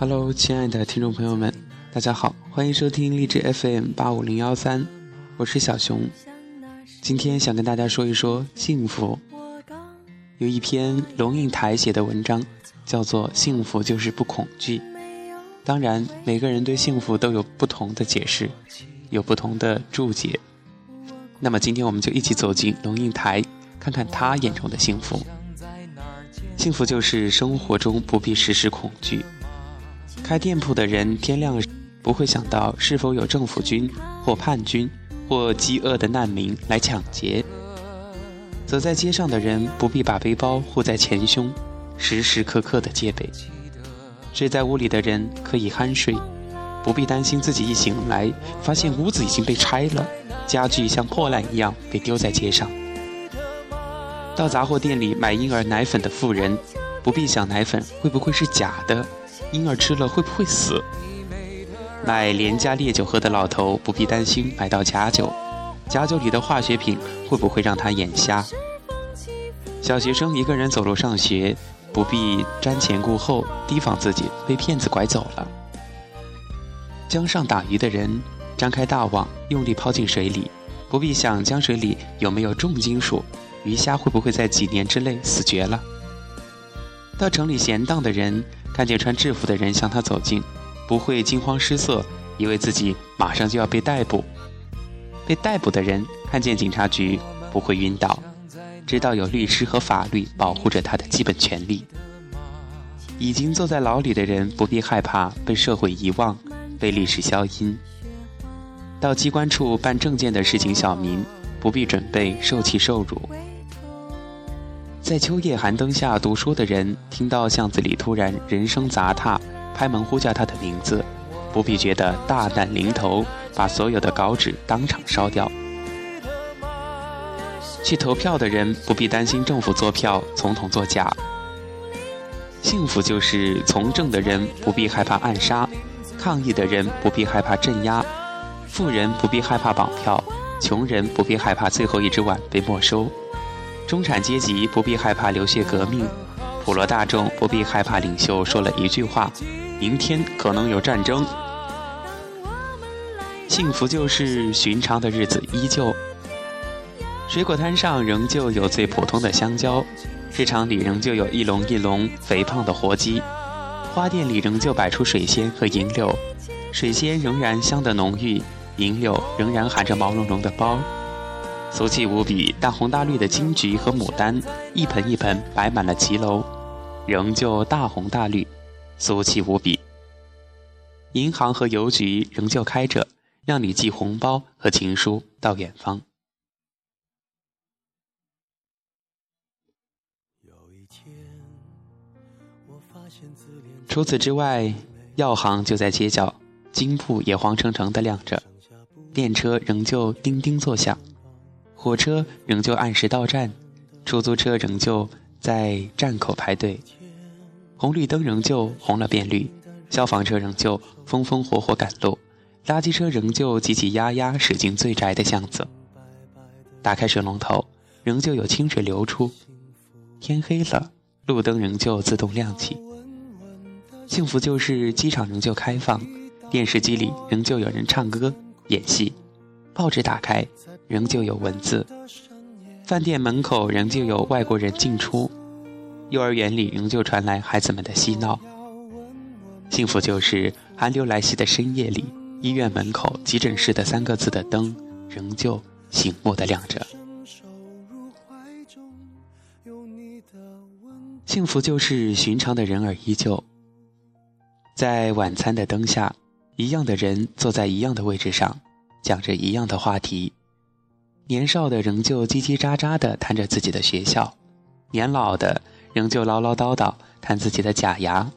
Hello，亲爱的听众朋友们，大家好，欢迎收听励志 FM 八五零幺三，我是小熊。今天想跟大家说一说幸福。有一篇龙应台写的文章，叫做《幸福就是不恐惧》。当然，每个人对幸福都有不同的解释，有不同的注解。那么今天我们就一起走进龙应台，看看他眼中的幸福。幸福就是生活中不必时时恐惧。开店铺的人天亮不会想到是否有政府军或叛军或饥饿的难民来抢劫。走在街上的人不必把背包护在前胸，时时刻刻的戒备。睡在屋里的人可以酣睡，不必担心自己一醒来发现屋子已经被拆了，家具像破烂一样被丢在街上。到杂货店里买婴儿奶粉的妇人，不必想奶粉会不会是假的。婴儿吃了会不会死？买廉价烈酒喝的老头不必担心买到假酒，假酒里的化学品会不会让他眼瞎？小学生一个人走路上学，不必瞻前顾后，提防自己被骗子拐走了。江上打鱼的人张开大网，用力抛进水里，不必想江水里有没有重金属，鱼虾会不会在几年之内死绝了。到城里闲荡的人。看见穿制服的人向他走近，不会惊慌失色，以为自己马上就要被逮捕。被逮捕的人看见警察局不会晕倒，知道有律师和法律保护着他的基本权利。已经坐在牢里的人不必害怕被社会遗忘，被历史消音。到机关处办证件的市井小民不必准备受气受辱。在秋夜寒灯下读书的人，听到巷子里突然人声杂沓，拍门呼叫他的名字，不必觉得大难临头，把所有的稿纸当场烧掉。去投票的人不必担心政府作票，总统作假。幸福就是从政的人不必害怕暗杀，抗议的人不必害怕镇压，富人不必害怕绑票，穷人不必害怕最后一只碗被没收。中产阶级不必害怕流血革命，普罗大众不必害怕领袖说了一句话：“明天可能有战争。”幸福就是寻常的日子依旧。水果摊上仍旧有最普通的香蕉，市场里仍旧有一笼一笼肥胖的活鸡，花店里仍旧摆出水仙和银柳，水仙仍然香得浓郁，银柳仍然含着毛茸茸的苞。俗气无比、大红大绿的金桔和牡丹，一盆一盆摆满了骑楼，仍旧大红大绿，俗气无比。银行和邮局仍旧开着，让你寄红包和情书到远方。除此之外，药行就在街角，金铺也黄澄澄的亮着，电车仍旧叮叮作响。火车仍旧按时到站，出租车仍旧在站口排队，红绿灯仍旧红了变绿，消防车仍旧风风火火赶路，垃圾车仍旧挤挤压压驶进最窄的巷子。打开水龙头，仍旧有清水流出。天黑了，路灯仍旧自动亮起。幸福就是机场仍旧开放，电视机里仍旧有人唱歌演戏。报纸打开，仍旧有文字；饭店门口仍旧有外国人进出；幼儿园里仍旧传来孩子们的嬉闹。幸福就是寒流来袭的深夜里，医院门口急诊室的三个字的灯仍旧醒目的亮着。幸福就是寻常的人儿依旧，在晚餐的灯下，一样的人坐在一样的位置上。讲着一样的话题，年少的仍旧叽叽喳喳地谈着自己的学校，年老的仍旧唠唠叨叨谈自己的假牙。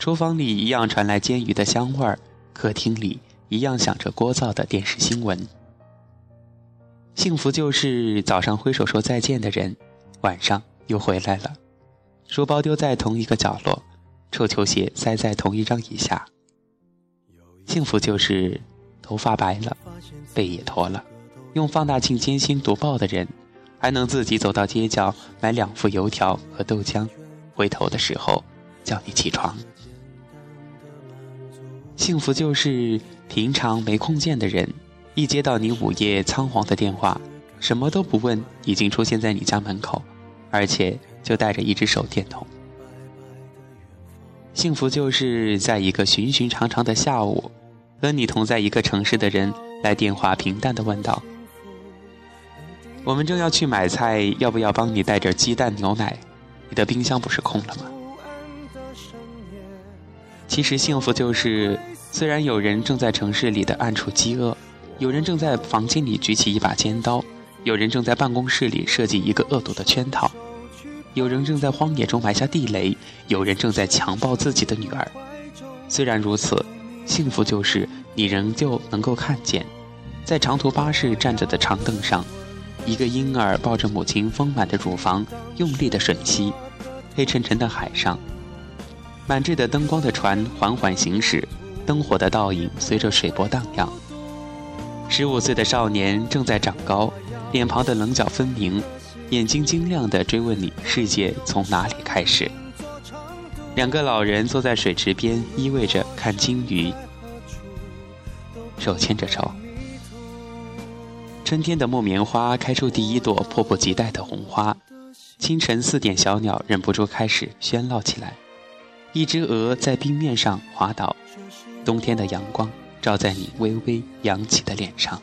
厨房里一样传来煎鱼的香味儿，客厅里一样响着聒噪的电视新闻。幸福就是早上挥手说再见的人，晚上又回来了，书包丢在同一个角落，臭球鞋塞在同一张椅下。幸福就是。头发白了，背也驼了，用放大镜艰辛读报的人，还能自己走到街角买两副油条和豆浆，回头的时候叫你起床。幸福就是平常没空见的人，一接到你午夜仓皇的电话，什么都不问，已经出现在你家门口，而且就带着一只手电筒。幸福就是在一个寻寻常常的下午，和你同在一个城市的人来电话平淡的问道：“我们正要去买菜，要不要帮你带点鸡蛋牛奶？你的冰箱不是空了吗？”其实幸福就是，虽然有人正在城市里的暗处饥饿，有人正在房间里举起一把尖刀，有人正在办公室里设计一个恶毒的圈套，有人正在荒野中埋下地雷，有人正在强暴自己的女儿。虽然如此，幸福就是你仍旧能够看见，在长途巴士站着的长凳上，一个婴儿抱着母亲丰满的乳房，用力的吮吸，黑沉沉的海上。满缀的灯光的船缓缓行驶，灯火的倒影随着水波荡漾。十五岁的少年正在长高，脸庞的棱角分明，眼睛晶亮地追问你世界从哪里开始。两个老人坐在水池边依偎着看鲸鱼，手牵着手。春天的木棉花开出第一朵迫不及待的红花，清晨四点，小鸟忍不住开始喧闹起来。一只鹅在冰面上滑倒，冬天的阳光照在你微微扬起的脸上。